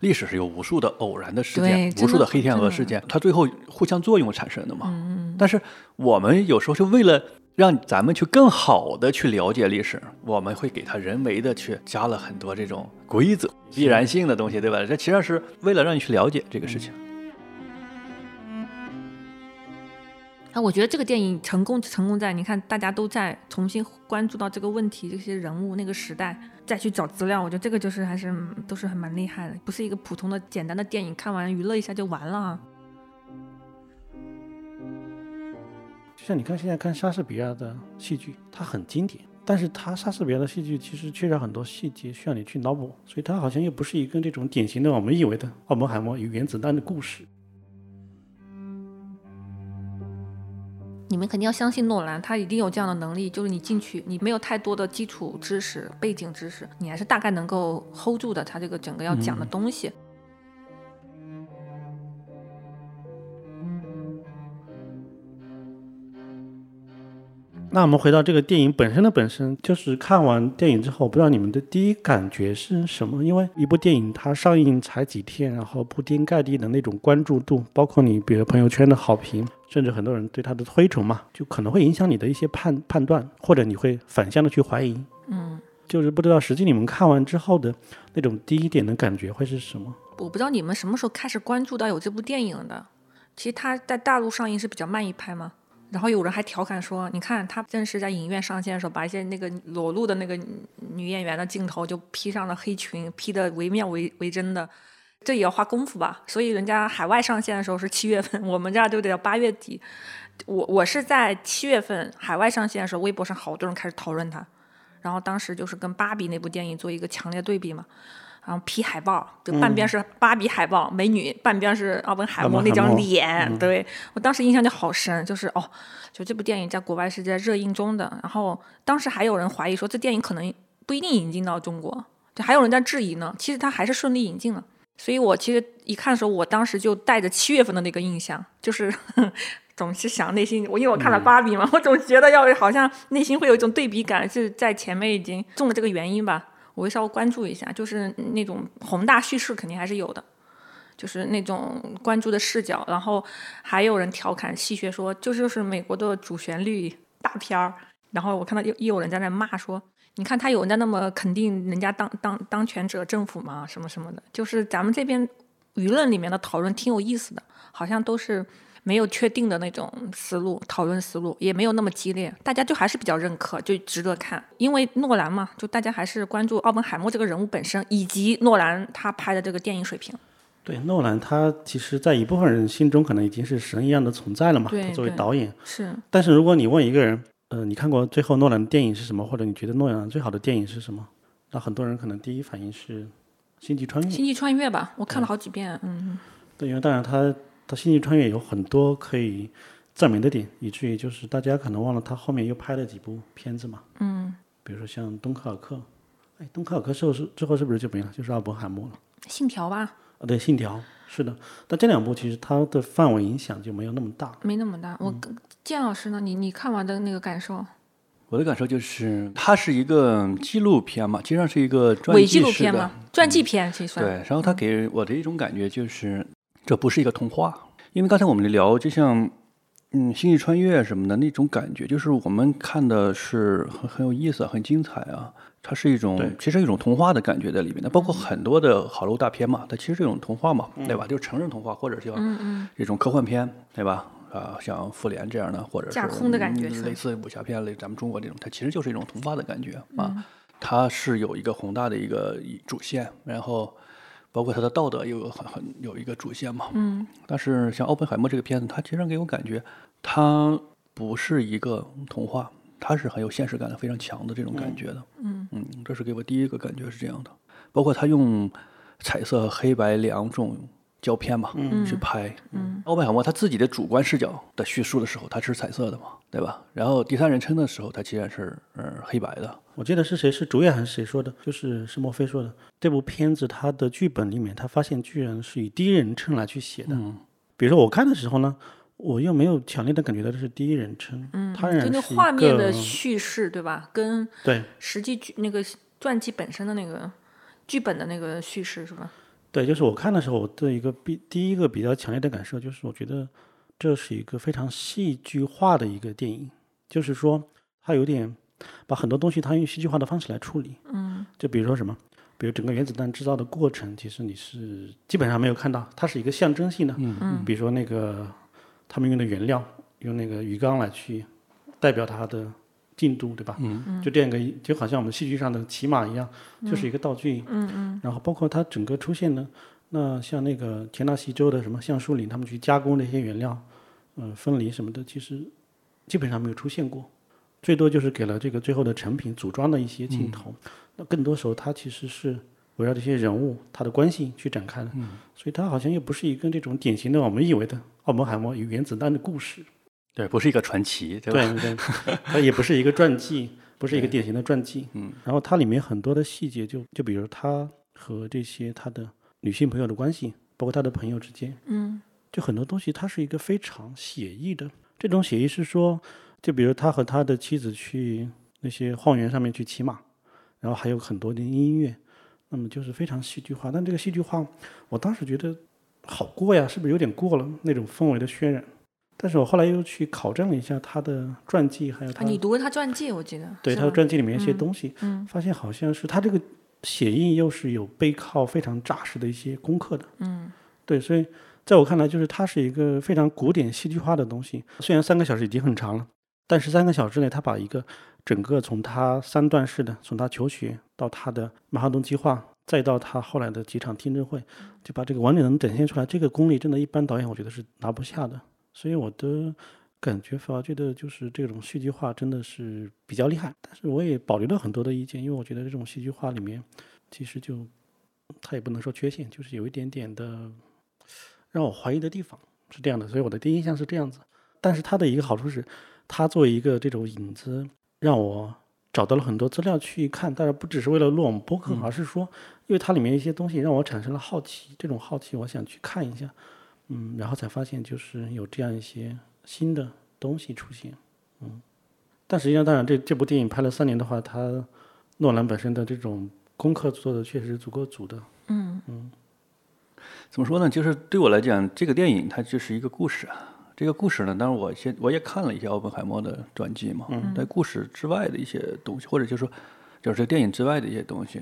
历史是有无数的偶然的事件，无数的黑天鹅事件，它最后互相作用产生的嘛。嗯但是我们有时候是为了让咱们去更好的去了解历史，我们会给它人为的去加了很多这种规则、必然性的东西，对吧？这其实是为了让你去了解这个事情。啊，我觉得这个电影成功成功在，你看大家都在重新关注到这个问题，这些人物那个时代，再去找资料，我觉得这个就是还是都是很蛮厉害的，不是一个普通的简单的电影，看完娱乐一下就完了。就像你看现在看莎士比亚的戏剧，它很经典，但是它莎士比亚的戏剧其实缺少很多细节，需要你去脑补，所以它好像又不是一个这种典型的我们以为的奥本海默与原子弹的故事。你们肯定要相信诺兰，他一定有这样的能力，就是你进去，你没有太多的基础知识、背景知识，你还是大概能够 hold 住的他这个整个要讲的东西。那我们回到这个电影本身的本身，就是看完电影之后，不知道你们的第一感觉是什么？因为一部电影它上映才几天，然后铺天盖地的那种关注度，包括你比如朋友圈的好评，甚至很多人对他的推崇嘛，就可能会影响你的一些判判断，或者你会反向的去怀疑。嗯，就是不知道实际你们看完之后的那种第一点的感觉会是什么？我不知道你们什么时候开始关注到有这部电影的。其实它在大陆上映是比较慢一拍嘛。然后有人还调侃说：“你看，他正是在影院上线的时候，把一些那个裸露的那个女演员的镜头就 P 上了黑裙，P 的惟妙惟惟真的，这也要花功夫吧？所以人家海外上线的时候是七月份，我们这儿就得要八月底。我我是在七月份海外上线的时候，微博上好多人开始讨论它，然后当时就是跟芭比那部电影做一个强烈对比嘛。”然后 P 海报，就半边是芭比海报、美女，半边是奥本海默那张脸。对我当时印象就好深，就是哦，就这部电影在国外是在热映中的。然后当时还有人怀疑说这电影可能不一定引进到中国，就还有人在质疑呢。其实它还是顺利引进了。所以我其实一看的时候，我当时就带着七月份的那个印象，就是 总是想内心，我因为我看了芭比嘛，我总觉得要好像内心会有一种对比感，是在前面已经中了这个原因吧。我会稍微关注一下，就是那种宏大叙事肯定还是有的，就是那种关注的视角。然后还有人调侃戏谑说，这就是美国的主旋律大片儿。然后我看到又又有人在那骂说，你看他有人家那么肯定人家当当当权者政府嘛，什么什么的。就是咱们这边舆论里面的讨论挺有意思的，好像都是。没有确定的那种思路，讨论思路也没有那么激烈，大家就还是比较认可，就值得看。因为诺兰嘛，就大家还是关注奥本海默这个人物本身，以及诺兰他拍的这个电影水平。对，诺兰他其实，在一部分人心中可能已经是神一样的存在了嘛。他作为导演，是，但是如果你问一个人，呃，你看过最后诺兰的电影是什么，或者你觉得诺兰最好的电影是什么？那很多人可能第一反应是《星际穿越》。星际穿越吧，我看了好几遍，嗯，对，因为当然他。他《星际穿越》有很多可以赞美的点，以至于就是大家可能忘了他后面又拍了几部片子嘛。嗯，比如说像《敦刻尔克》，哎，《敦刻尔克》之后是之后是不是就没了？就是奥本海默了。信条吧？啊，对，《信条》是的。但这两部其实它的范围影响就没有那么大。没那么大。我建老师呢？你你看完的那个感受？我的感受就是，它是一个纪录片嘛，实际上是一个传伪纪录片嘛，传记片其实算。对，然后它给我的一种感觉就是。这不是一个童话，因为刚才我们聊，就像嗯《星际穿越》什么的那种感觉，就是我们看的是很很有意思、很精彩啊。它是一种其实一种童话的感觉在里面的，包括很多的好莱坞大片嘛，它其实是一种童话嘛，对吧？就是成人童话或者叫这种科幻片，对吧？啊，像《复联》这样的，或者是架空的感觉，类似武侠片类咱们中国这种，它其实就是一种童话的感觉啊。它是有一个宏大的一个主线，然后。包括它的道德有很很有一个主线嘛，嗯，但是像奥本海默这个片子，它其实给我感觉，它不是一个童话，它是很有现实感的，非常强的这种感觉的，嗯嗯，这是给我第一个感觉是这样的。包括它用彩色黑白两种胶片嘛，嗯去拍，嗯，奥本海默他自己的主观视角的叙述的时候，它是彩色的嘛，对吧？然后第三人称的时候，它其实是呃黑白的。我记得是谁是主演还是谁说的，就是是墨菲说的。这部片子它的剧本里面，他发现居然是以第一人称来去写的。嗯，比如说我看的时候呢，我又没有强烈的感觉到这是第一人称，嗯，它仍然就那是画面的叙事，对吧？跟对实际剧那个传记本身的那个剧本的那个叙事是吧？对，就是我看的时候，我的一个比第一个比较强烈的感受就是，我觉得这是一个非常戏剧化的一个电影，就是说它有点把很多东西它用戏剧化的方式来处理。嗯就比如说什么，比如整个原子弹制造的过程，其实你是基本上没有看到，它是一个象征性的。嗯嗯比如说那个他们用的原料，用那个鱼缸来去代表它的进度，对吧？嗯就这样一个，就好像我们戏剧上的骑马一样，就是一个道具。嗯嗯然后包括它整个出现呢，那像那个田纳西州的什么橡树林，他们去加工那些原料，嗯、分离什么的，其实基本上没有出现过，最多就是给了这个最后的成品组装的一些镜头。那更多时候它其实是围绕这些人物他的关系去展开的，嗯所以它好像又不是一个这种典型的我们以为的奥本海默与原子弹的故事。对，不是一个传奇，对吧？对对，它也不是一个传记，不是一个典型的传记。嗯，然后它里面很多的细节就，就比如他和这些他的女性朋友的关系，包括他的朋友之间，嗯就很多东西，它是一个非常写意的。这种写意是说，就比如他和他的妻子去那些荒原上面去骑马，然后还有很多的音乐，那么就是非常戏剧化。但这个戏剧化，我当时觉得好过呀，是不是有点过了那种氛围的渲染？但是我后来又去考证了一下他的传记，还有啊，他你读了他传记，我记得对他的传记里面一些东西，嗯发现好像是他这个写意又是有背靠非常扎实的一些功课的。嗯对，所以在我看来，就是它是一个非常古典戏剧化的东西。虽然三个小时已经很长了，但是三个小时内，他把一个整个从他三段式的，从他求学到他的马哈顿计划，再到他后来的几场听证会，就把这个完整能展现出来。这个功力真的，一般导演我觉得是拿不下的。所以我的感觉反而觉得，就是这种戏剧化真的是比较厉害。但是我也保留了很多的意见，因为我觉得这种戏剧化里面，其实就它也不能说缺陷，就是有一点点的让我怀疑的地方是这样的。所以我的第一印象是这样子。但是它的一个好处是，它作为一个这种引子，让我找到了很多资料去看。当然不只是为了录我们播客，而是说，因为它里面一些东西让我产生了好奇，这种好奇我想去看一下。嗯，然后才发现就是有这样一些新的东西出现，嗯，但实际上，当然这这部电影拍了三年的话，他诺兰本身的这种功课做的确实是足够足的，嗯嗯怎么说呢？就是对我来讲，这个电影它就是一个故事啊。这个故事呢，当然我先我也看了一些奥本海默的传记嘛，在故事之外的一些东西，或者就是说，就是电影之外的一些东西。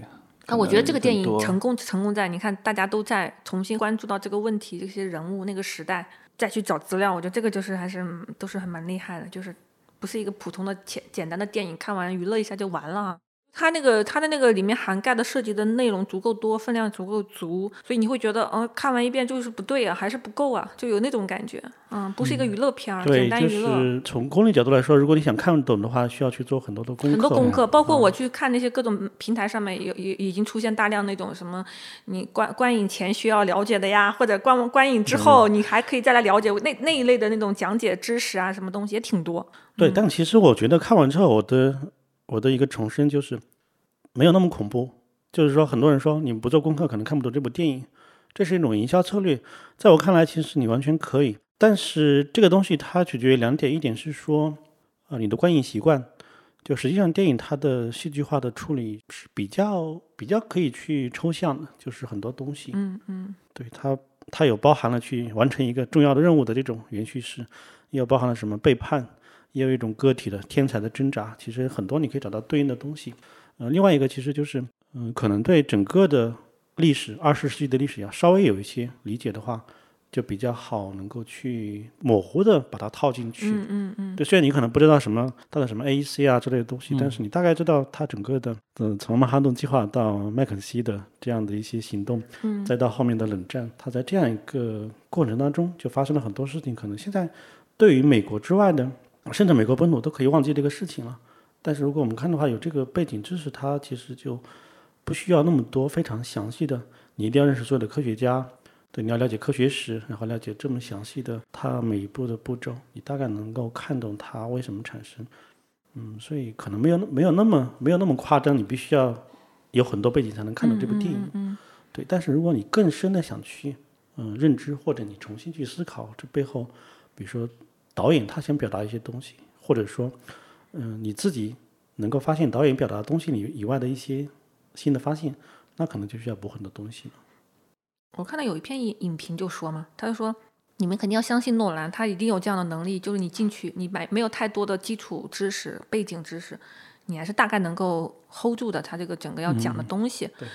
啊，我觉得这个电影成功成功在你看，大家都在重新关注到这个问题、这些人物、那个时代，再去找资料。我觉得这个就是还是嗯都是很蛮厉害的，就是不是一个普通的简简单的电影，看完娱乐一下就完了啊。它那个它的那个里面涵盖的涉及的内容足够多，分量足够足，所以你会觉得，呃，看完一遍就是不对啊，还是不够啊，就有那种感觉。嗯，不是一个娱乐片简，单娱乐。是从功利角度来说，如果你想看懂的话，需要去做很多的功课，很多功课，包括我去看那些各种平台上面有有已经出现大量那种什么，你观观影前需要了解的呀，或者观观影之后你还可以再来了解那那一类的那种讲解知识啊，什么东西也挺多。对，但其实我觉得看完之后，我的我的一个重申就是，没有那么恐怖。就是说，很多人说你不做功课可能看不懂这部电影，这是一种营销策略。在我看来，其实你完全可以。但是这个东西它取决于两点，一点是说，啊、你的观影习惯。就实际上，电影它的戏剧化的处理是比较比较可以去抽象的，就是很多东西，嗯嗯对它，它有包含了去完成一个重要的任务的这种延续式，也有包含了什么背叛，也有一种个体的天才的挣扎。其实很多你可以找到对应的东西。呃，另外一个其实就是，嗯、可能对整个的历史，二十世纪的历史要稍微有一些理解的话，就比较好能够去模糊的把它套进去。嗯嗯嗯对，虽然你可能不知道什么它的什么 AEC 啊之类的东西，但是你大概知道它整个的，呃，从曼哈顿计划到麦肯锡的这样的一些行动，嗯再到后面的冷战，它在这样一个过程当中就发生了很多事情，可能现在对于美国之外的，甚至美国本土都可以忘记这个事情了。但是如果我们看的话，有这个背景知识，它其实就不需要那么多非常详细的，你一定要认识所有的科学家，对，你要了解科学史，然后了解这么详细的它每一步的步骤，你大概能够看懂它为什么产生。嗯，所以可能没有没有那么没有那么夸张，你必须要有很多背景才能看懂这部电影。嗯嗯对，但是如果你更深的想去嗯认知，或者你重新去思考这背后，比如说导演他想表达一些东西，或者说嗯你自己能够发现导演表达的东西里以外的一些新的发现，那可能就需要补很多东西了。我看到有一篇影影评就说嘛，他就说你们肯定要相信诺兰，他一定有这样的能力，就是你进去，你买没有太多的基础知识、背景知识，你还是大概能够 hold 住的他这个整个要讲的东西。对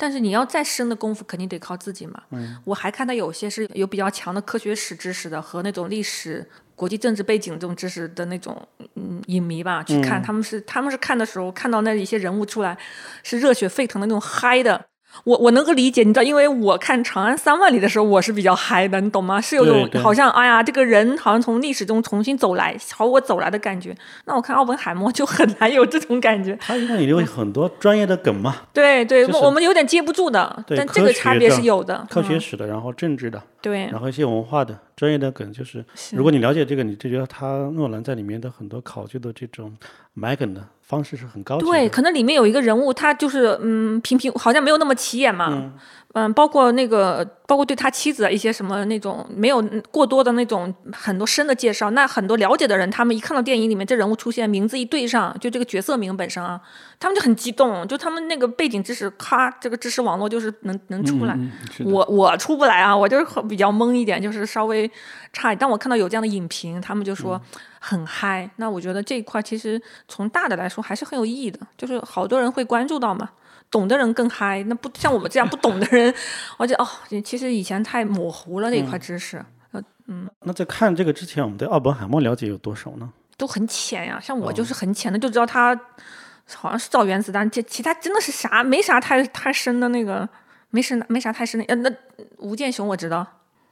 但是你要再深的功夫，肯定得靠自己嘛。嗯我还看到有些是有比较强的科学史知识的和那种历史、国际政治背景这种知识的那种嗯影迷吧，去看、他们是他们是看的时候看到那一些人物出来是热血沸腾的那种嗨的。我我能够理解，你知道，因为我看《长安三万里》的时候，我是比较嗨的，你懂吗？是有种好像哎呀，这个人好像从历史中重新走来，朝我走来的感觉。那我看奥本海默就很难有这种感觉。他因为有很多专业的梗嘛，对对，就是我我们有点接不住的，对但这个差别是有的。嗯、科学史的，然后政治的，对然后一些文化的专业的梗，就是是如果你了解这个，你就觉得他诺兰在里面的很多考究的这种埋梗的方式是很高级的。对，可能里面有一个人物，他就是嗯，平平好像没有那么起眼嘛。嗯包括那个，包括对他妻子的一些什么那种没有过多的那种很多深的介绍。那很多了解的人，他们一看到电影里面这人物出现，名字一对上，就这个角色名本身啊，他们就很激动，就他们那个背景知识，咔，这个知识网络就是能能出来。我我出不来啊，我就是比较懵一点，就是稍微差。但我看到有这样的影评，他们就说很嗨。那我觉得这一块其实从大的来说还是很有意义的，就是好多人会关注到嘛。懂的人更嗨，那不像我们这样不懂的人，我觉得哦，其实以前太模糊了那一块知识，嗯那在看这个之前，我们对奥本海默了解有多少呢？都很浅呀。像我就是很浅的，就知道他好像是造原子弹，这其他真的是啥没啥太太深的那个，没深没啥太深的。呃，那吴健雄我知道，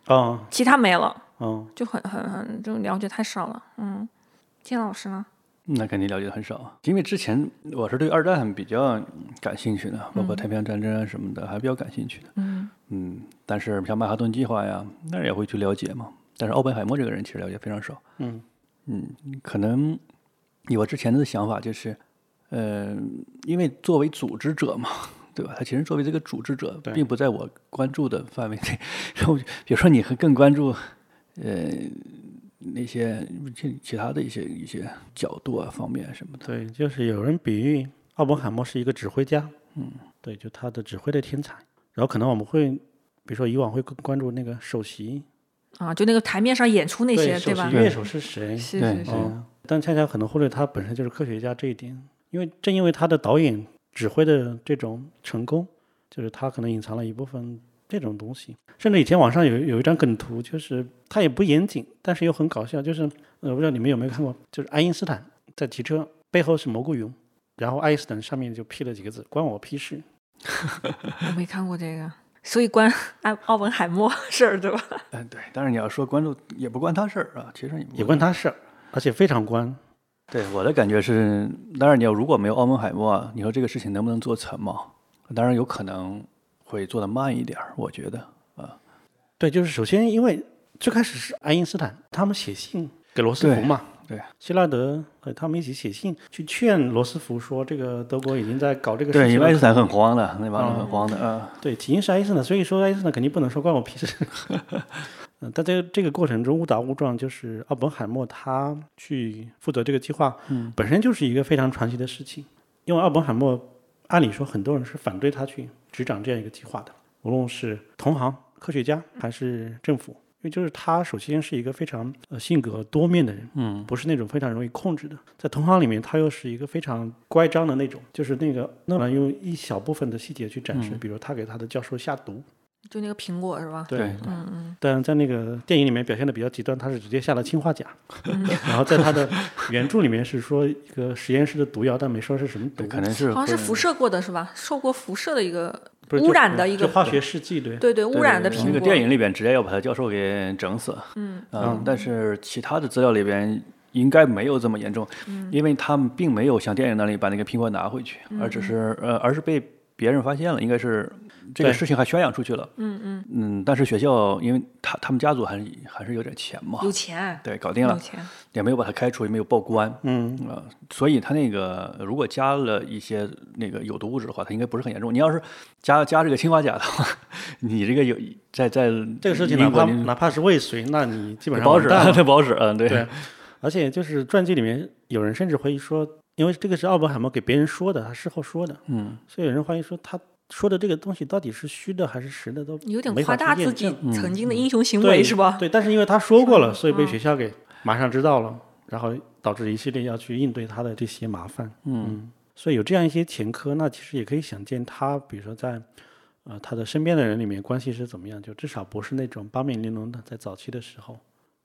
啊，其他没了。嗯，就很很很就了解太少了。嗯，金老师呢？那肯定了解的很少啊，因为之前我是对二战比较感兴趣的，包括太平洋战争啊什么的，还比较感兴趣的。嗯嗯，但是像曼哈顿计划呀，那也会去了解嘛。但是奥本海默这个人其实了解非常少。嗯嗯，可能以我之前的想法就是，呃，因为作为组织者嘛，对吧？他其实作为这个组织者，并不在我关注的范围内。然后比如说你会更关注，呃，那些其其他的一些一些角度啊方面什么的。对，就是有人比喻奥本海默是一个指挥家，嗯，对，就他的指挥的天才。然后可能我们会，比如说以往会更关注那个首席，啊，就那个台面上演出那些，对吧首席？乐手 是谁？对是是是，嗯，但恰恰可能忽略他本身就是科学家这一点，因为正因为他的导演指挥的这种成功，就是他可能隐藏了一部分这种东西。甚至以前网上有有一张梗图，就是他也不严谨，但是又很搞笑，就是呃，不知道你们有没有看过，就是爱因斯坦在骑车，背后是蘑菇云，然后爱因斯坦上面就批了几个字“关我屁事我没看过这个，所以关奥奥本海默事儿对吧？嗯，对。但是你要说关注，也不关他事儿啊，其实也”，也关他事儿，而且非常关。对我的感觉是，当然你要如果没有奥本海默，你说这个事情能不能做成嘛？当然有可能会做得慢一点儿，我觉得啊，对，就是首先因为最开始是爱因斯坦他们写信给罗斯福嘛，对希拉德和他们一起写信去劝罗斯福说，这个德国已经在搞这个事，情爱因斯坦很慌的，那帮人很嗯慌的啊。对，起因是爱因斯坦，所以说爱因斯坦肯定不能说关我屁事。嗯，但在这个过程中误打误撞，就是奥本海默他去负责这个计划，嗯本身就是一个非常传奇的事情。因为奥本海默，按理说很多人是反对他去执掌这样一个计划的，无论是同行、科学家还是政府，因为就是他首先是一个非常呃性格多面的人，嗯，不是那种非常容易控制的。在同行里面，他又是一个非常乖张的那种，就是那个诺兰用一小部分的细节去展示，比如他给他的教授下毒，就那个苹果是吧？对，嗯嗯，但在那个电影里面表现的比较极端，他是直接下了氰化钾，然后在他的原著里面是说一个实验室的毒药，但没说是什么毒，可能是好像是辐射过的是吧？受过辐射的一个污染的一个化学试剂对。对对污染的苹果。那个电影里边直接要把他教授给整死。嗯嗯，但是其他的资料里边应该没有这么严重，嗯因为他们并没有像电影那里把那个苹果拿回去，而只是呃，而是被别人发现了，应该是这个事情还宣扬出去了。嗯嗯，嗯，但是学校因为他他们家族还是还是有点钱嘛，有钱，对，搞定了，有钱。也没有把他开除，也没有报官。嗯，啊、所以他那个如果加了一些那个有毒物质的话，他应该不是很严重。你要是加加这个氰化钾的话，你这个有在在这个事情哪怕哪怕是未遂，那你基本上不好使，完蛋了。这不好使。嗯，对，对，而且就是传记里面有人甚至怀疑说，因为这个是奥本海默给别人说的，他事后说的，嗯，所以有人怀疑说他说的这个东西到底是虚的还是实的，都有点夸大自己曾经的英雄行对为是吧？对，但是因为他说过了，嗯所以被嗯学校给马上知道了，然后导致一系列要去应对他的这些麻烦。嗯。所以有这样一些前科，那其实也可以想见他，比如说在呃他的身边的人里面关系是怎么样，就至少不是那种八面玲珑的，在早期的时候，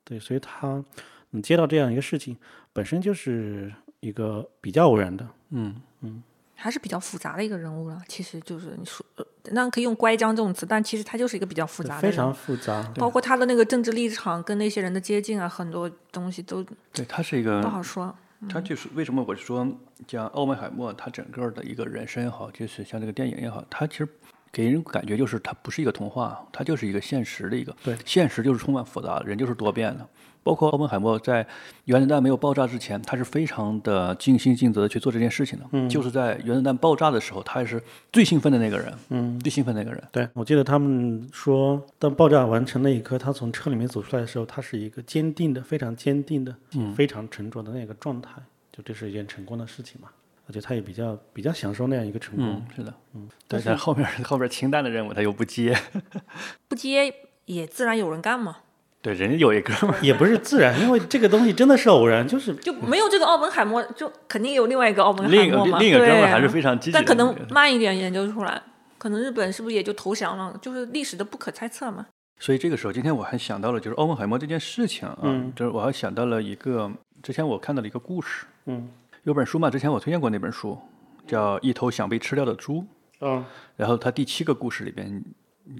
对，所以他你接到这样一个事情，本身就是一个比较偶然的。嗯嗯还是比较复杂的一个人物了。其实就是你说，呃当然可以用乖张这种词，但其实他就是一个比较复杂的人。非常复杂。包括他的那个政治立场跟那些人的接近啊，很多东西都对，他是一个不好说。他就是为什么我说像奥本海默，他整个的一个人生也好，就是像这个电影也好，他其实给人感觉就是他不是一个童话，他就是一个现实的一个。对现实就是充满复杂的，人就是多变的。包括奥本海默在原子弹没有爆炸之前，他是非常的尽心尽责的去做这件事情的。嗯，就是在原子弹爆炸的时候，他也是最兴奋的那个人。嗯，最兴奋的那个人。对，我记得他们说，当爆炸完成那一刻，他从车里面走出来的时候，他是一个坚定的、非常坚定的、非常沉着的那个状态，就这是一件成功的事情嘛。而且他也比较比较享受那样一个成功。嗯，是的。嗯，但是后面后面清淡的任务他又不接。不接也自然有人干嘛，对，人家有一哥们儿。也不是自然，因为这个东西真的是偶然，就是就没有这个奥本海默，就肯定有另外一个奥本另一个海默嘛。另一个哥们儿对还是非常积极的。但可能慢一点研究出来，可能日本是不是也就投降了？就是历史的不可猜测嘛。所以这个时候，今天我还想到了就是奥本海默这件事情啊，嗯就是我还想到了一个之前我看到了一个故事，嗯有本书嘛，之前我推荐过那本书，叫《一头想被吃掉的猪》，嗯然后它第七个故事里边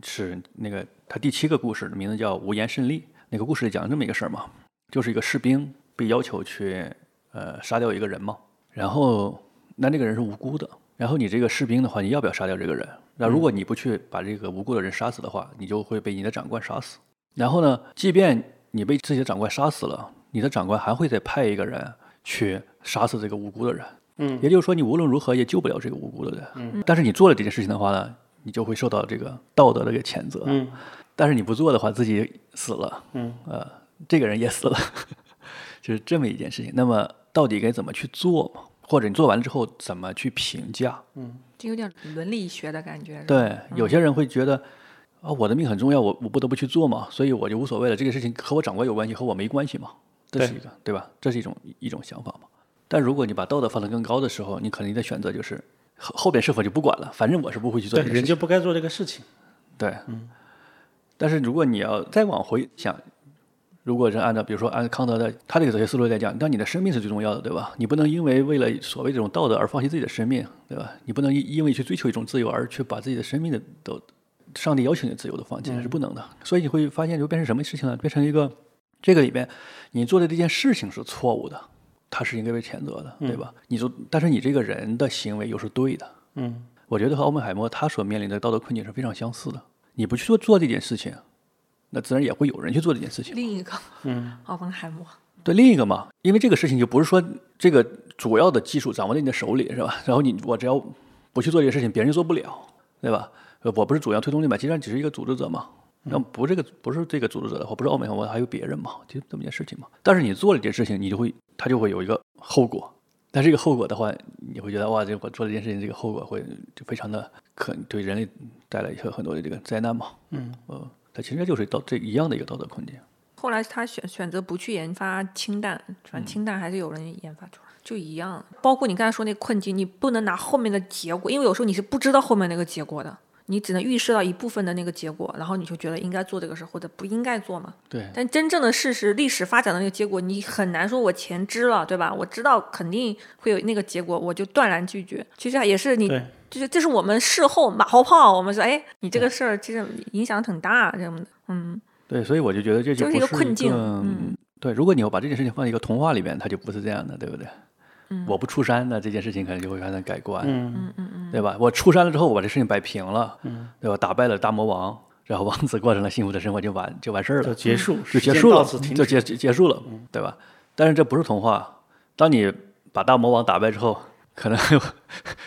是那个他第七个故事的名字叫《无言胜利》，那个故事里讲了这么一个事儿嘛，就是一个士兵被要求去呃杀掉一个人嘛，然后那那个人是无辜的，然后你这个士兵的话，你要不要杀掉这个人？那如果你不去把这个无辜的人杀死的话，你就会被你的长官杀死。然后呢，即便你被自己的长官杀死了，你的长官还会再派一个人去杀死这个无辜的人。嗯也就是说，你无论如何也救不了这个无辜的人。嗯，但是你做了这件事情的话呢，你就会受到这个道德的一个谴责。嗯但是你不做的话，自己死了，嗯呃，这个人也死了，就是这么一件事情。那么到底该怎么去做嘛？或者你做完了之后怎么去评价？嗯，这有点伦理学的感觉。对，有些人会觉得啊，我的命很重要，我我不得不去做嘛，所以我就无所谓了。这个事情和我长官有关系，和我没关系嘛，这是一个对吧？这是一种一种想法嘛。但如果你把道德放得更高的时候，你可能的选择就是后后边是否就不管了，反正我是不会去做，这个事情。人就不该做这个事情。对，但是如果你要再往回想，如果是按照比如说按康德的他这个哲学思路来讲，那你的生命是最重要的，对吧？你不能因为为了所谓这种道德而放弃自己的生命，对吧？你不能因因为去追求一种自由而去把自己的生命的都上帝要求你的自由的放弃，是不能的。所以你会发现，就变成什么事情了？变成一个这个里边你做的这件事情是错误的，它是应该被谴责的，对吧？你说，但是你这个人的行为又是对的，嗯我觉得和奥本海默他所面临的道德困境是非常相似的。你不去做做这件事情，那自然也会有人去做这件事情。另一个嗯奥本海默，对另一个嘛，因为这个事情就不是说这个主要的技术掌握在你的手里，是吧？然后你我只要不去做这个事情，别人就做不了，对吧？呃我不是主要推动力嘛，既然只是一个组织者嘛，那不这个不是这个组织者的话，不是奥本海默，还有别人嘛，就这么件事情嘛。但是你做了这件事情，你就会他就会有一个后果。但这个后果的话，你会觉得哇，这我做这件事情，这个后果会就非常的可对人类带来一些很多的这个灾难嘛。嗯，呃，它其实就是道这一样的一个道德困境。后来他选选择不去研发氢弹，反嗯正氢弹还是有人研发出来，就一样。包括你刚才说那个困境，你不能拿后面的结果，因为有时候你是不知道后面那个结果的，你只能预设到一部分的那个结果，然后你就觉得应该做这个事或者不应该做嘛。对，但真正的事实、历史发展的那个结果，你很难说我前知了，对吧？我知道肯定会有那个结果，我就断然拒绝。其实也是你，就是这是我们事后马后炮，我们说，哎，你这个事儿其实影响挺大，这么的，嗯，对，所以我就觉得这就是一个困境嗯嗯，对，如果你要把这件事情放在一个童话里面，它就不是这样的，对不对？嗯我不出山，那这件事情可能就会发生改观，嗯嗯嗯嗯，对吧？我出山了之后，我把这事情摆平了，对吧？打败了大魔王，然后王子过上了幸福的生活，就完就完事儿了，就结束，就结束了。就结结结束了，对吧？但是这不是童话，当你把大魔王打败之后，可能还有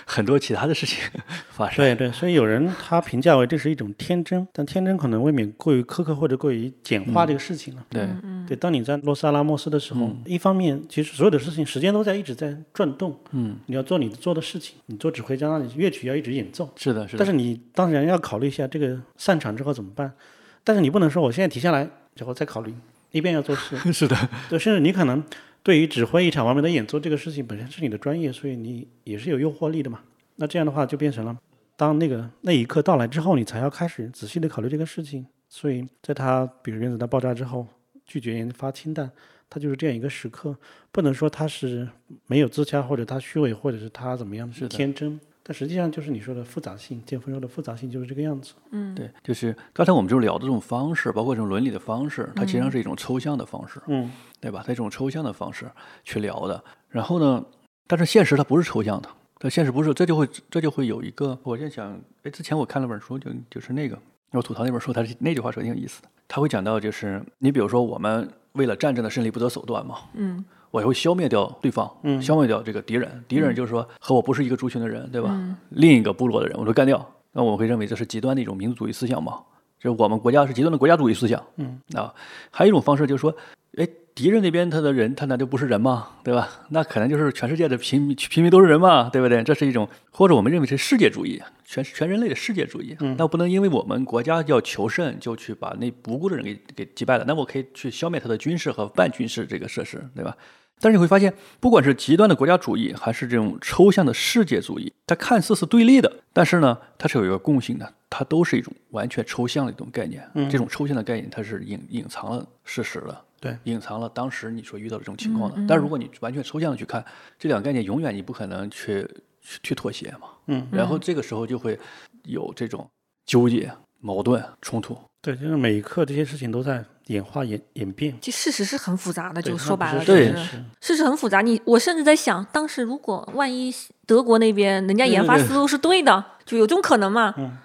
很多其他的事情 发生。对对，所以有人他评价为这是一种天真，但天真可能未免过于苛刻或者过于简化这个事情了。对，嗯对，当你在洛斯阿拉莫斯的时候，一方面其实所有的事情时间都在一直在转动，嗯，你要做你做的事情，你做指挥家，你乐曲要一直演奏，是的，是的。但是你当然要考虑一下这个散场之后怎么办，但是你不能说我现在停下来，然后再考虑，一边要做事，是的，对，甚至你可能对于指挥一场完美的演奏这个事情本身是你的专业，所以你也是有诱惑力的嘛。那这样的话就变成了，当那个那一刻到来之后，你才要开始仔细的考虑这个事情。所以在他比如原子弹爆炸之后拒绝研发氢弹，他就是这样一个时刻，不能说他是没有自洽，或者他虚伪，或者是他怎么样是天真，但实际上就是你说的复杂性，剑锋说的复杂性就是这个样子。嗯对，就是刚才我们就聊的这种方式，包括这种伦理的方式，它其实上是一种抽象的方式，嗯，对吧？它一种抽象的方式去聊的。然后呢，但是现实它不是抽象的，它现实不是，这就会这就会有一个，我在想，哎，之前我看了本书，就就是那个我吐槽那本书，它是那句话说挺有意思的，他会讲到就是你比如说我们为了战争的胜利不择手段嘛，嗯我会消灭掉对方，嗯消灭掉这个敌人。敌人就是说和我不是一个族群的人，对吧？另一个部落的人，我都干掉。那我会认为这是极端的一种民族主义思想嘛？就是我们国家是极端的国家主义思想。嗯啊，还有一种方式就是说，哎，敌人那边他的人，他难道不是人吗？对吧？那可能就是全世界的平民平民都是人嘛，对不对？这是一种，或者我们认为是世界主义，全全人类的世界主义。那不能因为我们国家要求胜，就去把那无辜的人给给击败了。那我可以去消灭他的军事和半军事这个设施，对吧？但是你会发现，不管是极端的国家主义，还是这种抽象的世界主义，它看似是对立的，但是呢，它是有一个共性的，它都是一种完全抽象的一种概念。嗯这种抽象的概念，它是隐隐藏了事实的，对隐藏了当时你所遇到的这种情况的。但如果你完全抽象的去看，这两个概念永远你不可能去去去妥协嘛。嗯，然后这个时候就会有这种纠结、矛盾、冲突。对，就是每一刻这些事情都在演化演演变。其实事实是很复杂的，就说白了，就是是事实很复杂。你我甚至在想，当时如果万一德国那边人家研发思路是对的，就有这种可能嘛？嗯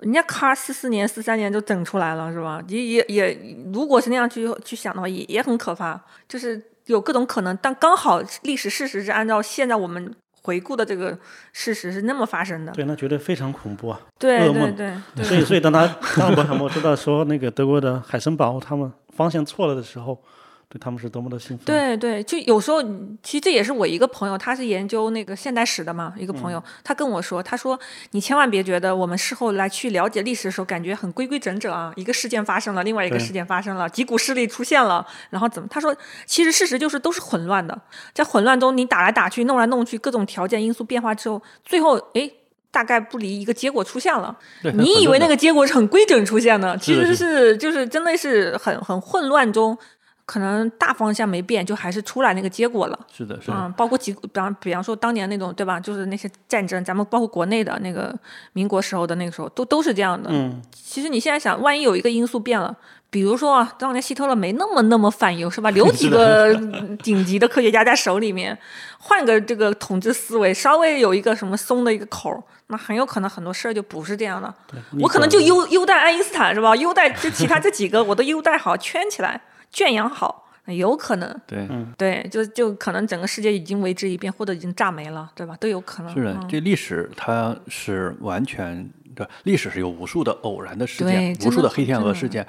人家咔四四年、四三年就整出来了，是吧？也也也，如果是那样去去想的话，也也很可怕。就是有各种可能，但刚好历史事实是按照现在我们回顾的这个事实是那么发生的。对，那绝对非常恐怖啊。对对噩梦对对，所以，所以当他当伯海默知道说那个德国的海森堡他们方向错了的时候，对他们是多么的兴奋。，对对，就有时候，其实这也是我一个朋友，他是研究那个现代史的嘛，一个朋友，他跟我说，他说你千万别觉得我们事后来去了解历史的时候，感觉很规规整整啊，一个事件发生了，另外一个事件发生了，几股势力出现了，然后怎么？他说，其实事实就是都是混乱的，在混乱中你打来打去，弄来弄去，各种条件因素变化之后，最后诶。大概不离一个结果出现了，你以为那个结果是很规整出现的，其实是就是真的是很很混乱中，可能大方向没变，就还是出来那个结果了。是的，是的，嗯，包括几，比方比方说当年那种，对吧？就是那些战争，咱们包括国内的那个民国时候的那个时候，都都是这样的。嗯，其实你现在想，万一有一个因素变了，比如说啊，当年希特勒没那么那么反犹，是吧？留几个 顶级的科学家在手里面，换个这个统治思维，稍微有一个什么松的一个口，那很有可能很多事儿就不是这样的。我可能就优优待爱因斯坦是吧？优待这其他这几个我都优待好，圈起来，圈养好，有可能。对。对，就就可能整个世界已经为之一变，或者已经炸没了，对吧？都有可能。是的，嗯这历史它是完全的，历史是有无数的偶然的事件、无数的黑天鹅事件，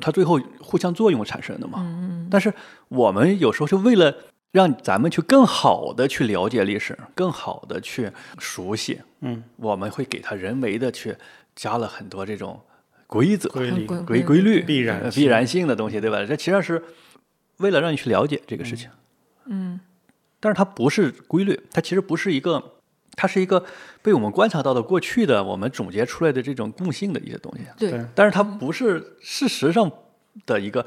它最后互相作用产生的嘛。但是我们有时候就为了让咱们去更好的去了解历史，更好的去熟悉，嗯，我们会给它人为的去加了很多这种规则、规律规规规律、必然必然性的东西，对吧？这其实上是为了让你去了解这个事情。嗯，但是它不是规律，它其实不是一个，它是一个被我们观察到的过去的我们总结出来的这种共性的一些东西。对对但是它不是事实上的一个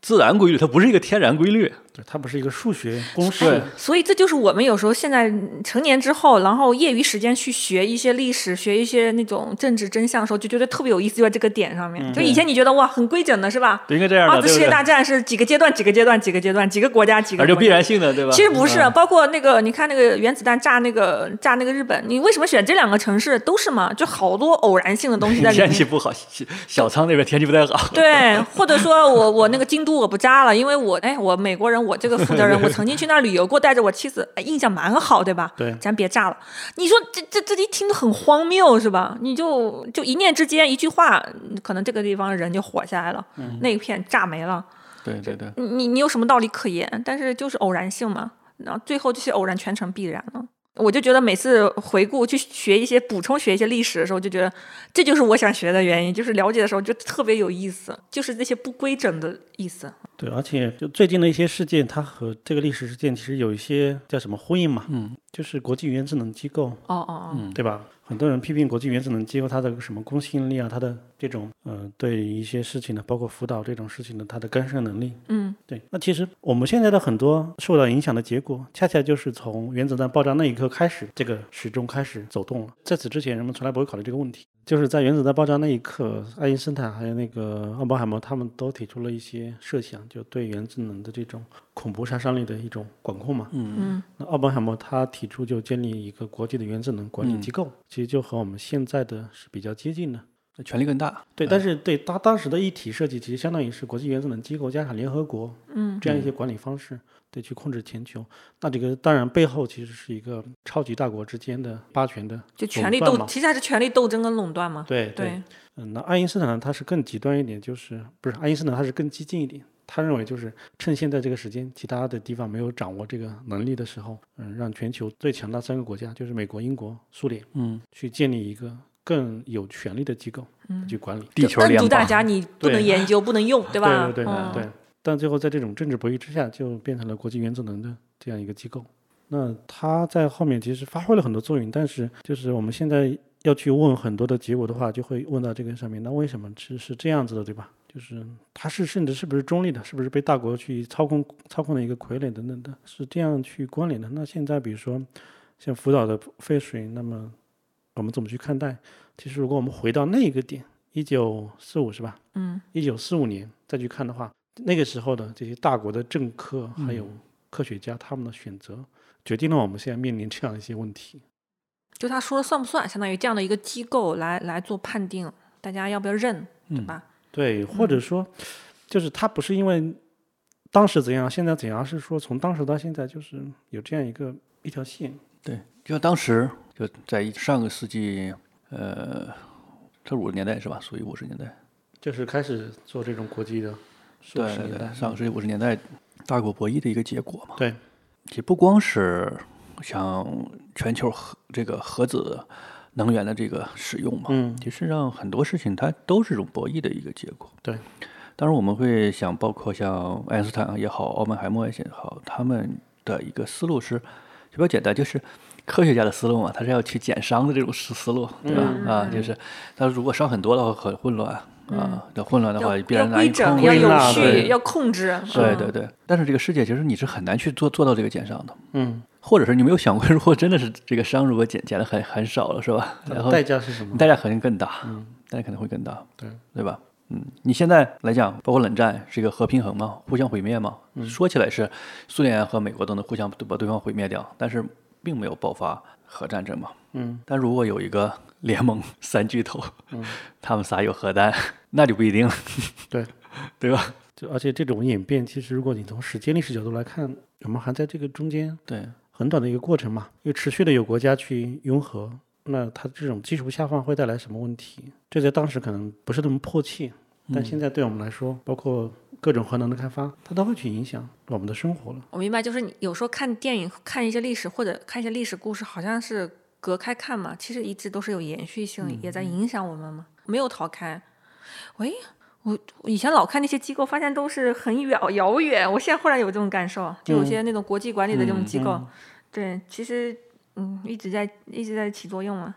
自然规律，它不是一个天然规律。对，它不是一个数学公式。所以这就是我们有时候现在成年之后，然后业余时间去学一些历史，学一些那种政治真相的时候，就觉得特别有意思，就在这个点上面。就以前你觉得哇很规整的是吧？对，应该这样的，二次世界？大战是几个阶段，几个阶段，几个阶段，几个国家，几个而就国家。必然性的，对吧？其实不是，嗯包括那个，你看那个原子弹炸那个炸那个日本，你为什么选这两个城市？都是嘛，就好多偶然性的东西在里面。天气不好，小小仓那边天气不太好。对，或者说我我那个京都我不炸了，因为我哎我美国人我这个负责人我曾经去那儿旅游过，带着我妻子，哎印象蛮好，对吧？对咱别炸了。你说这这这一听着很荒谬是吧？你就就一念之间一句话，可能这个地方人就活下来了，那一片炸没了。对对对，你你你有什么道理可言？但是就是偶然性嘛，然后最后这些偶然全成必然了。我就觉得每次回顾去学一些补充学一些历史的时候，就觉得这就是我想学的原因，就是了解的时候就特别有意思，就是这些不规整的意思。对，而且就最近的一些事件，它和这个历史事件其实有一些叫什么呼应嘛？嗯，就是国际原子能机构，哦哦哦，对吧？很多人批评国际原子能机构它的什么公信力啊，它的这种呃对一些事情的，包括辅导这种事情的，它的干涉能力。嗯，对。那其实我们现在的很多受到影响的结果，恰恰就是从原子弹爆炸那一刻开始，这个时钟开始走动了。在此之前，人们从来不会考虑这个问题。就是在原子弹爆炸那一刻，爱因斯坦还有那个奥本海默，他们都提出了一些设想，就对原子能的这种恐怖杀伤力的一种管控嘛。嗯嗯那奥本海默他提出就建立一个国际的原子能管理机构，其实就和我们现在的是比较接近的。那权力更大。对，但是对他当时的一体设计，其实相当于是国际原子能机构加上联合国嗯这样一些管理方式，对，去控制全球。那这个当然背后其实是一个超级大国之间的霸权的就权力斗，其实还是权力斗争跟垄断嘛。对对，嗯，那爱因斯坦呢，他是更极端一点，就是不是爱因斯坦他是更激进一点，他认为就是趁现在这个时间，其他的地方没有掌握这个能力的时候，嗯，让全球最强大三个国家，就是美国、英国、苏联，嗯，去建立一个更有权力的机构去管理。地球联邦。大家，你不能研究，不能用，对吧？对对对。但最后在这种政治博弈之下，就变成了国际原子能的这样一个机构。那它在后面其实发挥了很多作用，但是就是我们现在要去问很多的结果的话，就会问到这个上面。那为什么是是这样子的，对吧？就是他是甚至是不是中立的，是不是被大国去操控操控的一个傀儡等等的，是这样去关联的。那现在比如说像福岛的废水，那么我们怎么去看待？其实如果我们回到那个点，一九四五是吧？嗯一九四五年再去看的话，那个时候的这些大国的政客还有科学家他们的选择，决定了我们现在面临这样一些问题。就他说了算不算，相当于这样的一个机构来来做判定，大家要不要认，对吧？对，或者说，就是他不是因为当时怎样，现在怎样，是说从当时到现在，就是有这样一个一条线。对，就像当时就在上个世纪，呃，这五十年代是吧？属于五十年代。就是开始做这种国际的对对对，上个世纪五十年代大国博弈的一个结果嘛。对其实不光是像全球核这个核子能源的这个使用嘛，嗯其实上很多事情它都是这种博弈的一个结果。对，当然我们会想，包括像爱因斯坦也好，奥本海默也好，他们的一个思路是比较简单，就是科学家的思路嘛，他是要去减伤的这种思思路，对吧？啊，就是他如果伤很多的话，很混乱啊，那混乱的话要必然要难以控规整，要制。有序，要控制。嗯对对对，但是这个世界其实你是很难去做做到这个减伤的，嗯，或者是你没有想过，如果真的是这个伤如果减减的很很少了，是吧？然后代价是什么？代价肯定更大，嗯，代价可能会更大，对对吧？嗯，你现在来讲，包括冷战是一个核平衡嘛，互相毁灭嘛，说起来是苏联和美国都能互相把对方毁灭掉，但是并没有爆发核战争嘛，嗯，但如果有一个联盟三巨头，嗯，他们仨有核弹，那就不一定了，对，对吧？就而且这种演变，其实如果你从时间历史角度来看，我们还在这个中间对，很短的一个过程嘛，因为持续的有国家去拥核，那它这种技术下放会带来什么问题？这在当时可能不是那么迫切，但现在对我们来说，包括各种核能的开发，它都会去影响我们的生活了。我明白，就是你有时候看电影、看一些历史或者看一些历史故事，好像是隔开看嘛，其实一直都是有延续性，也在影响我们嘛，没有逃开。喂，我我以前老看那些机构，发现都是很远遥远。我现在忽然有这种感受，就有些那种国际管理的这种机构，对，其实嗯一直在一直在起作用嘛，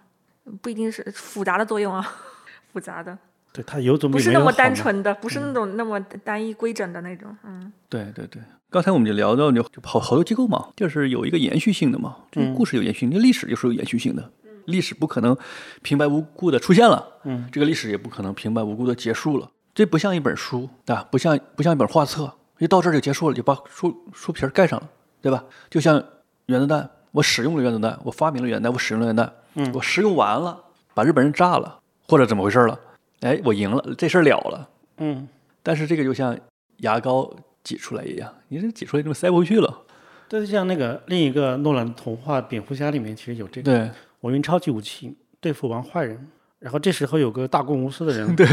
不一定是复杂的作用啊，复杂的，对，他有总比不是那么单纯的，不是那种那么单一规整的那种，嗯。对对对，刚才我们就聊到，就就好好多机构嘛，就是有一个延续性的嘛，这个故事有延续性，这历史就是有延续性的，历史不可能平白无故的出现了，嗯，这个历史也不可能平白无故的结束了，这不像一本书，对吧？不像不像一本画册，一到这儿就结束了，就把书书皮儿盖上了，对吧？就像原子弹，我使用了原子弹，我发明了原子弹，我使用了原子弹，嗯，我使用完了，把日本人炸了，或者怎么回事了？哎，我赢了，这事儿了了。嗯，但是这个就像牙膏挤出来一样，你这挤出来就塞不回去了。对，就像那个另一个诺兰的童话《蝙蝠侠》里面，其实有这个，对我用超级武器对付完坏人，然后这时候有个大公无私的人 对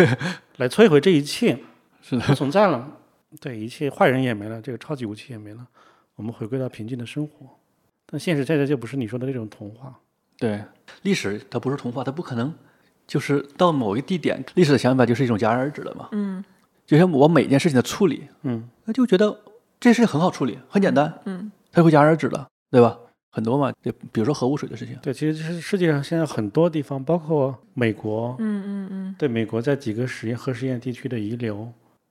来摧毁这一切，是的不存在了。对，一切坏人也没了，这个超级武器也没了，我们回归到平静的生活。但现实恰恰就不是你说的那种童话。对，历史它不是童话，它不可能就是到某一个地点，历史的想法就是一种戛然而止了嘛。嗯就像我每件事情的处理，嗯，那就觉得这事情很好处理，很简单，嗯，它会戛然而止了，对吧？很多嘛，就比如说核污水的事情，对，其实是世界上现在很多地方，包括美国，嗯嗯嗯，对美国在几个实验核实验地区的遗留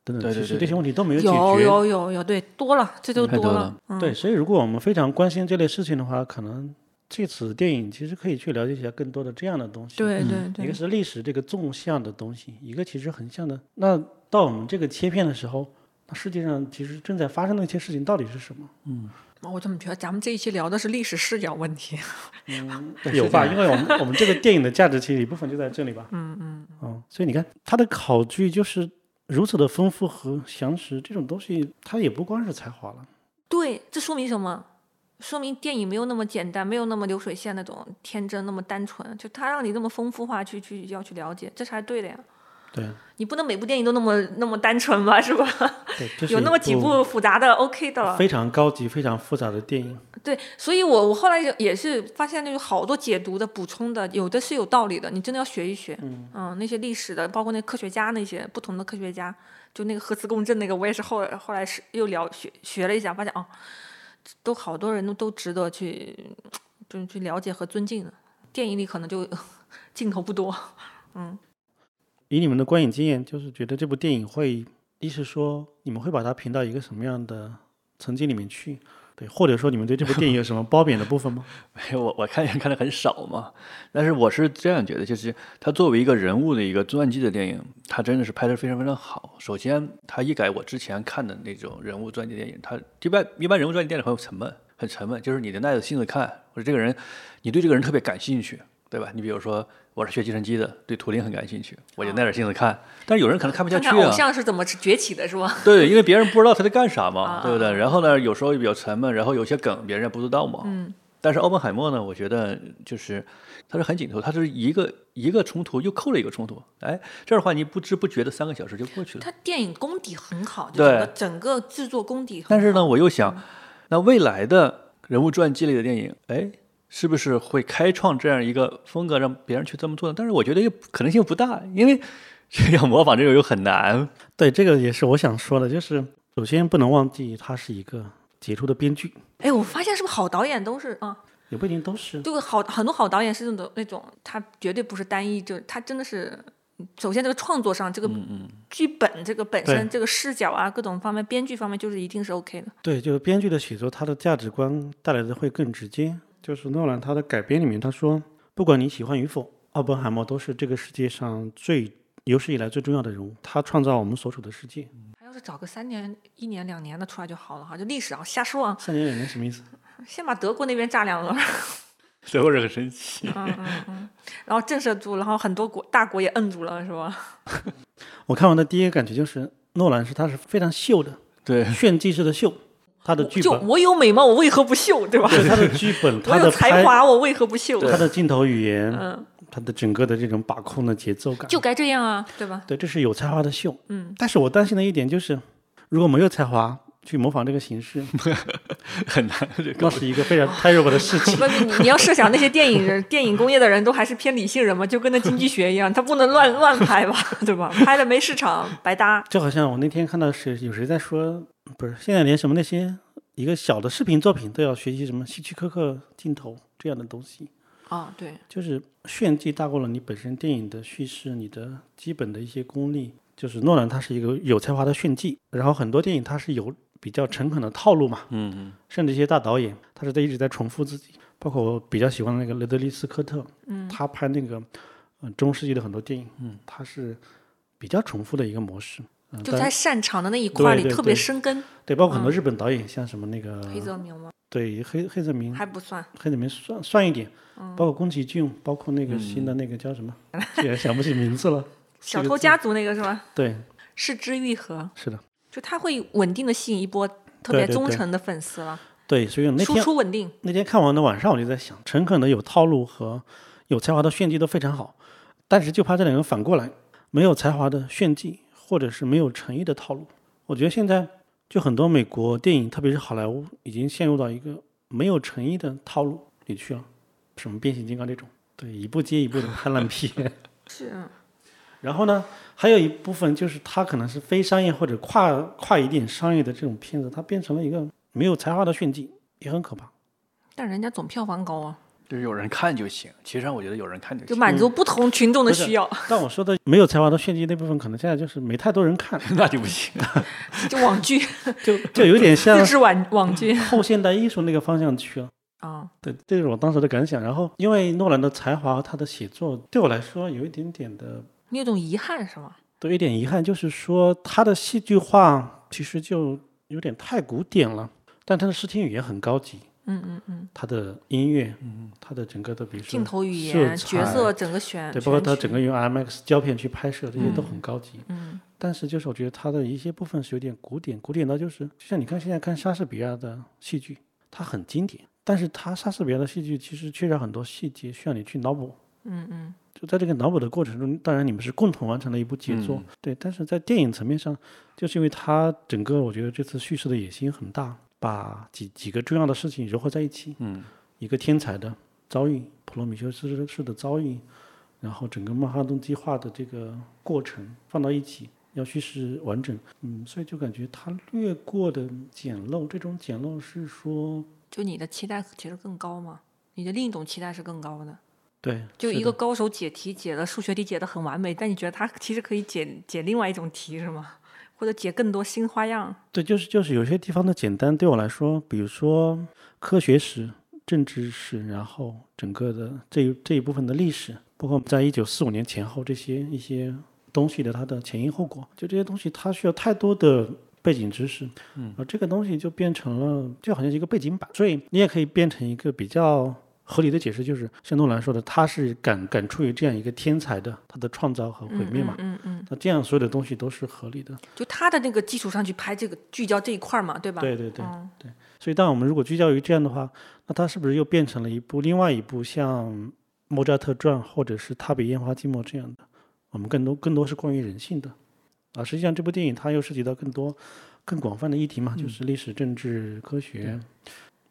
等等，对对对其实这些问题都没有解决。有有有，对，多了，这就多了太多了。嗯、对，所以如果我们非常关心这类事情的话，可能这次电影其实可以去了解一下更多的这样的东西。对对一个，是历史这个纵向的东西，一个其实横向的。那到我们这个切片的时候，那世界上其实正在发生的一些事情到底是什么？嗯我怎么觉得咱们这一期聊的是历史视角问题？嗯 有吧？因为我们我们这个电影的价值其实一部分就在这里吧。嗯嗯。嗯，所以你看它的考据就是如此的丰富和详实，这种东西它也不光是才华了。对，这说明什么？说明电影没有那么简单，没有那么流水线那种天真，那么单纯。就它让你这么丰富化去去要去了解，这才是对的呀。对你不能每部电影都那么那么单纯吧，是吧？有那么几部部复杂的 OK 的了。非常高级、非常复杂的电影。对，所以我我后来也是发现，那有好多解读的、补充的，有的是有道理的，你真的要学一学。嗯那些历史的，包括那科学家那些不同的科学家，就那个核磁共振那个，我也是后来后来是又了学学了一下，发现哦，都好多人都都值得去，就是去了解和尊敬的。电影里可能就 镜头不多，嗯以你们的观影经验，就是觉得这部电影会，一是说你们会把它评到一个什么样的层级里面去？对，或者说你们对这部电影有什么褒贬的部分吗？没有我我看也看的很少嘛，但是我是这样觉得，就是他作为一个人物的一个传记的电影，他真的是拍的非常非常好。首先，他一改我之前看的那种人物传记电影，他一般一般人物传记电影很沉闷，很沉闷，就是你得耐着性子看，或者这个人，你对这个人特别感兴趣，对吧？你比如说我是学计算机的，对图灵很感兴趣，我就耐点性子看。但是有人可能看不下去啊看看偶，像是怎么崛起的，是吧？对，因为别人不知道他在干啥嘛，啊对不对？然后呢，有时候也比较沉闷，然后有些梗别人也不知道嘛。嗯。但是奥本海默呢，我觉得就是他是很紧凑，他是一个一个冲突又扣了一个冲突，哎，这样的话你不知不觉的三个小时就过去了。他电影功底很好，就对整个制作功底很好。但是呢，我又想，那未来的人物传记类的电影，哎，是不是会开创这样一个风格，让别人去这么做呢？但是我觉得又可能性不大，因为 这要模仿这个又很难。对，这个也是我想说的，就是首先不能忘记他是一个杰出的编剧，哎，我发现是不是好导演都是啊？也不一定都是。对，好很多好导演是那种那种，他绝对不是单一，就他真的是，首先这个创作上，这个剧本这个本身对这个视角啊，各种方面，编剧方面就是一定是 OK 的。对，就是编剧的写作，他的价值观带来的会更直接。就是诺兰他的改编里面，他说，不管你喜欢与否，奥本海默都是这个世界上最有史以来最重要的人物，他创造我们所处的世界。他要是找个三年、一年、两年的出来就好了哈，就历史啊瞎说啊，三年两年什么意思？先把德国那边炸两轮，德国人很生气，然后震慑住，然后很多国大国也摁住了，是吧？我看完的第一个感觉就是，诺兰是他是非常秀的，对，炫技式的秀，他的剧就本，我有美貌，我为何不秀，对吧？对他的 剧本，他的有才，华，我为何不秀？他的镜头语言，嗯，他的整个的这种把控的节奏感，就该这样啊，对吧？对，这是有才华的秀。嗯，但是我担心的一点就是，如果没有才华去模仿这个形式，很难。这是一个非常 terrible 的事情。不是你你要设想那些电影人、电影工业的人都还是偏理性人嘛，就跟那经济学一样，他不能乱乱拍吧，对吧？拍了没市场白搭。就好像我那天看到是有谁在说，不是现在连什么那些一个小的视频作品都要学习什么希区柯克镜头这样的东西，啊，对，就是炫技大过了你本身电影的叙事，你的基本的一些功力。就是诺兰他是一个有才华的炫技，然后很多电影他是有比较诚恳的套路嘛，嗯嗯，甚至一些大导演，他是在一直在重复自己。包括我比较喜欢的那个雷德利·斯科特，嗯，他拍那个呃中世纪的很多电影，嗯，他是比较重复的一个模式。嗯，就在擅长的那一块里特别生根。对，包括很多日本导演，像什么那个黑泽明吗？对黑黑泽明，还不算。黑泽明算算一点，嗯包括宫崎骏，包括那个新的那个叫什么，居然想不起名字了。小偷家族那个是吧？对，是之愈合，是的，就他会稳定的吸引一波特别忠诚的粉丝了，对，所以那输天出稳定。那天看完的晚上，我就在想，诚恳的有套路和有才华的炫技都非常好，但是就怕这两个反过来，没有才华的炫技，或者是没有诚意的套路，我觉得现在就很多美国电影，特别是好莱坞，已经陷入到一个没有诚意的套路里去了，什么变形金刚这种，对，一部接一部的拍烂片。是，啊然后呢，还有一部分就是它可能是非商业或者跨跨一点商业的这种片子，它变成了一个没有才华的炫技，也很可怕。但人家总票房高啊，就是有人看就行。其实上我觉得有人看就行，就满足不同群众的需要，但我说的没有才华的炫技那部分，可能现在就是没太多人看，那就不行。就网剧，就就有点像日式网网剧后现代艺术那个方向去了。啊，对，这是我当时的感想。然后，因为诺兰的才华和，他的写作对我来说有一点点的，你有种遗憾是吗？都有一点遗憾，就是说他的戏剧化其实就有点太古典了，但他的视听语言很高级，嗯嗯嗯，他的音乐，嗯，他的整个的比如说镜头语色言、角色整个选，对，包括他整个用 IMAX 胶片去拍摄，这些都很高级。嗯但是就是我觉得他的一些部分是有点古典，古典到就是，就像你看现在看莎士比亚的戏剧，它很经典，但是他莎士比亚的戏剧其实缺少很多细节，需要你去脑补。嗯嗯，就在这个脑补的过程中，当然你们是共同完成了一部杰作，对。但是在电影层面上，就是因为他整个我觉得这次叙事的野心很大，把几几个重要的事情糅合在一起，嗯，一个天才的遭遇，普罗米修斯式的遭遇，然后整个曼哈顿计划的这个过程放到一起，要叙事完整，嗯，所以就感觉他略过的简陋，这种简陋是说，就你的期待其实更高吗，你的另一种期待是更高的。对，就一个高手解题解的数学题解得很完美，但你觉得他其实可以解解另外一种题是吗？或者解更多新花样？对，就是就是有些地方的简单对我来说，比如说科学史、政治史，然后整个的这一这一部分的历史，包括在一九四五年前后这些一些东西的它的前因后果，就这些东西它需要太多的背景知识，嗯，而这个东西就变成了就好像是一个背景板，所以你也可以变成一个比较。合理的解释就是像诺兰说的，他是感感触于这样一个天才的他的创造和毁灭嘛，嗯嗯，那这样所有的东西都是合理的。就他的那个基础上去拍这个聚焦这一块儿嘛，对吧？对对对、嗯对，所以当我们如果聚焦于这样的话，那他是不是又变成了一部另外一部像《莫扎特传》或者是《他比烟花寂寞》这样的？我们更多更多是关于人性的，啊，实际上这部电影它又涉及到更多更广泛的议题嘛，就是历史、政治、科学。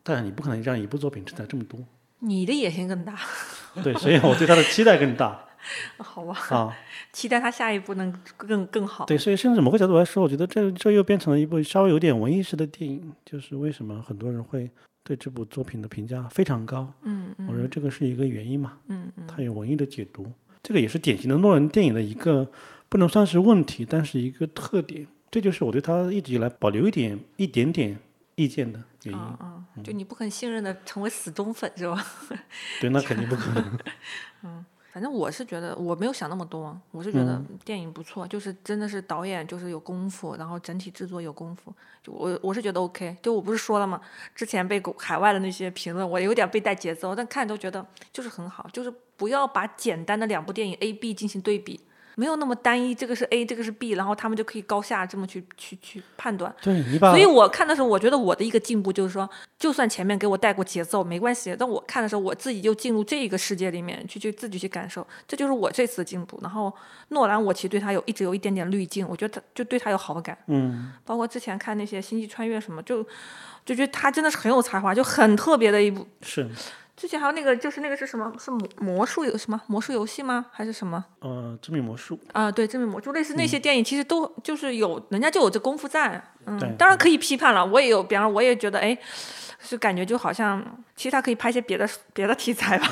但你不可能让一部作品承载这么多，你的野心更大，对，所以我对他的期待更大 好吧？啊。期待他下一步能更更好。对，所以甚至某个角度来说，我觉得这这又变成了一部稍微有点文艺式的电影。就是为什么很多人会对这部作品的评价非常高？嗯嗯我觉得这个是一个原因嘛。嗯嗯，它有文艺的解读，这个也是典型的诺兰电影的一个不能算是问题，但是一个特点。这就是我对他一直以来保留一点一点点意见的原因。就你不肯信任的成为死忠粉是吧？对，那肯定不可能。嗯反正我是觉得我没有想那么多，我是觉得嗯电影不错，就是真的是导演就是有功夫，然后整体制作有功夫，就我我是觉得 OK。就我不是说了吗？之前被国海外的那些评论，我有点被带节奏，但看都觉得就是很好，就是不要把简单的两部电影 A、B 进行对比，没有那么单一，这个是 A，这个是 B，然后他们就可以高下这么去去去判断。对你把所以我看的时候，我觉得我的一个进步就是说，就算前面给我带过节奏没关系，但我看的时候，我自己就进入这个世界里面去，去自己去感受，这就是我这次的进步。然后诺兰，我其实对他有一直有一点点滤镜，我觉得他就对他有好感，嗯，包括之前看那些星际穿越什么，就就觉得他真的是很有才华，就很特别的一部。是之前还有那个就是那个是什么？是魔魔术有什么魔术游戏吗？还是什么？呃，致命魔术，啊，对，致命魔就类似那些电影，其实都就是有人家就有这功夫在，嗯，当然可以批判了，我也有，比方说我也觉得，哎，是感觉就好像，其实他可以拍些别的别的题材吧，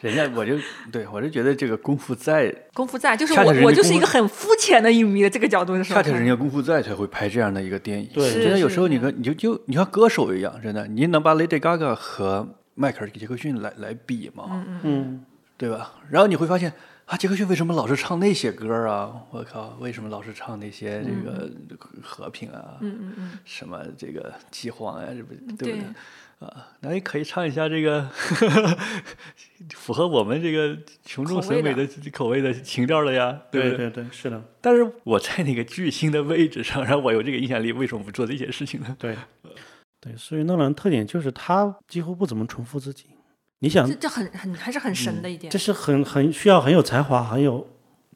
人家我就对我就觉得这个功夫在，功夫在，就是我我就是一个很肤浅的影迷的这个角度的时候看，恰恰人家功夫在才会拍这样的一个电影。对是真的有时候你是跟你就就你像歌手一样，真的，你能把 Lady Gaga 和迈克尔·杰克逊来来比嘛？嗯，对吧？然后你会发现啊，杰克逊为什么老是唱那些歌啊？我靠，为什么老是唱那些这个和平啊？嗯嗯嗯，什么这个饥荒啊、这不对不对对？啊，那也可以唱一下这个 符合我们这个群众审美的口味的情调了呀，对对对，是的，但是我在那个巨星的位置上，然后我有这个影响力，为什么不做这些事情呢？对对，所以诺兰特点就是他几乎不怎么重复自己。你想这，这很很还是很神的一点这，是很很需要很有才华、很有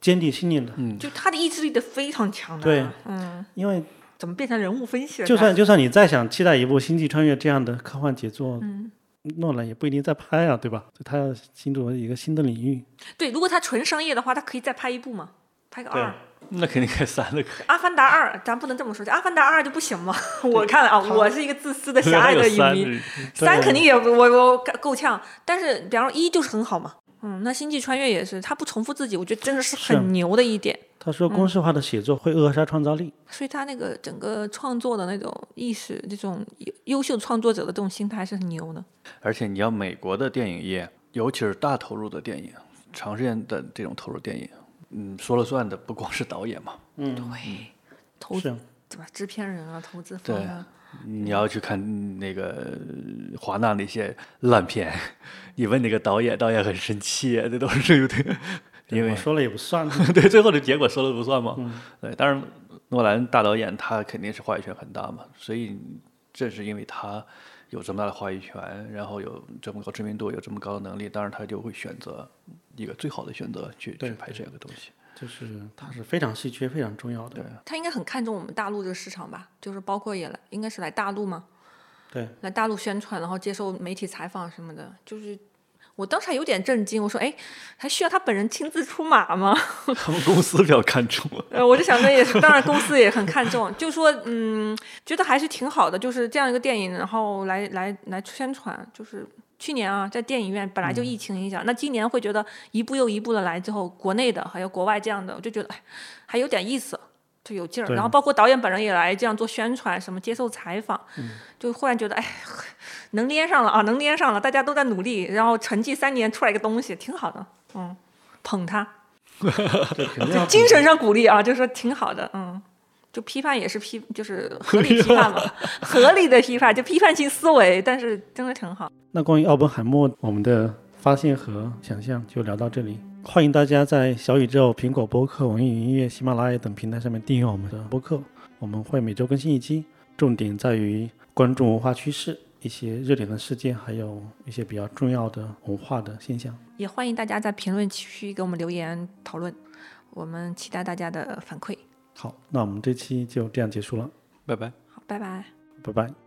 坚定信念的。嗯，就他的意志力的非常强的，对嗯因为怎么变成人物分析了？就算就算你再想期待一部《星际穿越》这样的科幻杰作，嗯，诺兰也不一定再拍啊，对吧？他要进入一个新的领域。对，如果他纯商业的话，他可以再拍一部嘛，拍个二。那肯定开三了，可阿凡达二，咱不能这么说，《阿凡达二》就不行吗？我看了啊，我是一个自私的狭隘的影迷，三肯定也我我够呛，但是比方说一就是很好嘛，嗯，那星际穿越也是，他不重复自己，我觉得真的是是很牛的一点，他说，公式化的写作会扼杀创造力。所以他那个整个创作的那种意识，这种优优秀创作者的这种心态是很牛的。而且你要美国的电影业，尤其是大投入的电影，长时间的这种投入电影，嗯，说了算的不光是导演嘛，嗯对，投资对吧？制片人啊，投资方对啊，你要去看那个华纳那些烂片，你问那个导演，导演很生气，这都是有点，因为说了也不算。对最后的结果说了不算嘛。对，当然诺兰大导演他肯定是话语权很大嘛，所以正是因为他有这么大的话语权，然后有这么高知名度，有这么高的能力，当然他就会选择一个最好的选择去去拍这样的东西。就是它是非常稀缺、非常重要的。他应该很看重我们大陆这个市场吧？就是包括也来，应该是来大陆嘛，对，来大陆宣传，然后接受媒体采访什么的，就是。我当时还有点震惊，我说：“哎，还需要他本人亲自出马吗？” 他们公司比较看重。呃，我就想着也是，当然公司也很看重，就说嗯，觉得还是挺好的，就是这样一个电影，然后来来来宣传，就是去年啊，在电影院本来就疫情影响，那今年会觉得一步又一步的来之后，国内的还有国外这样的，我就觉得哎，还有点意思，就有劲儿。然后包括导演本人也来这样做宣传，什么接受采访，就忽然觉得哎，能连上了啊，能连上了，大家都在努力，然后沉寂三年出来一个东西，挺好的，嗯，捧他。对，精神上鼓励啊，就是说挺好的，嗯，就批判也是批，就是合理批判嘛，合理的批判，就批判性思维，但是真的挺好。那关于奥本海默，我们的发现和想象就聊到这里。欢迎大家在小宇宙、苹果播客、网易云音乐、喜马拉雅等平台上面订阅我们的播客。我们会每周更新一期，重点在于关注文化趋势、一些热点的事件，还有一些比较重要的文化的现象。也欢迎大家在评论区给我们留言讨论，我们期待大家的反馈。好，那我们这期就这样结束了，拜拜。好，拜拜。拜拜。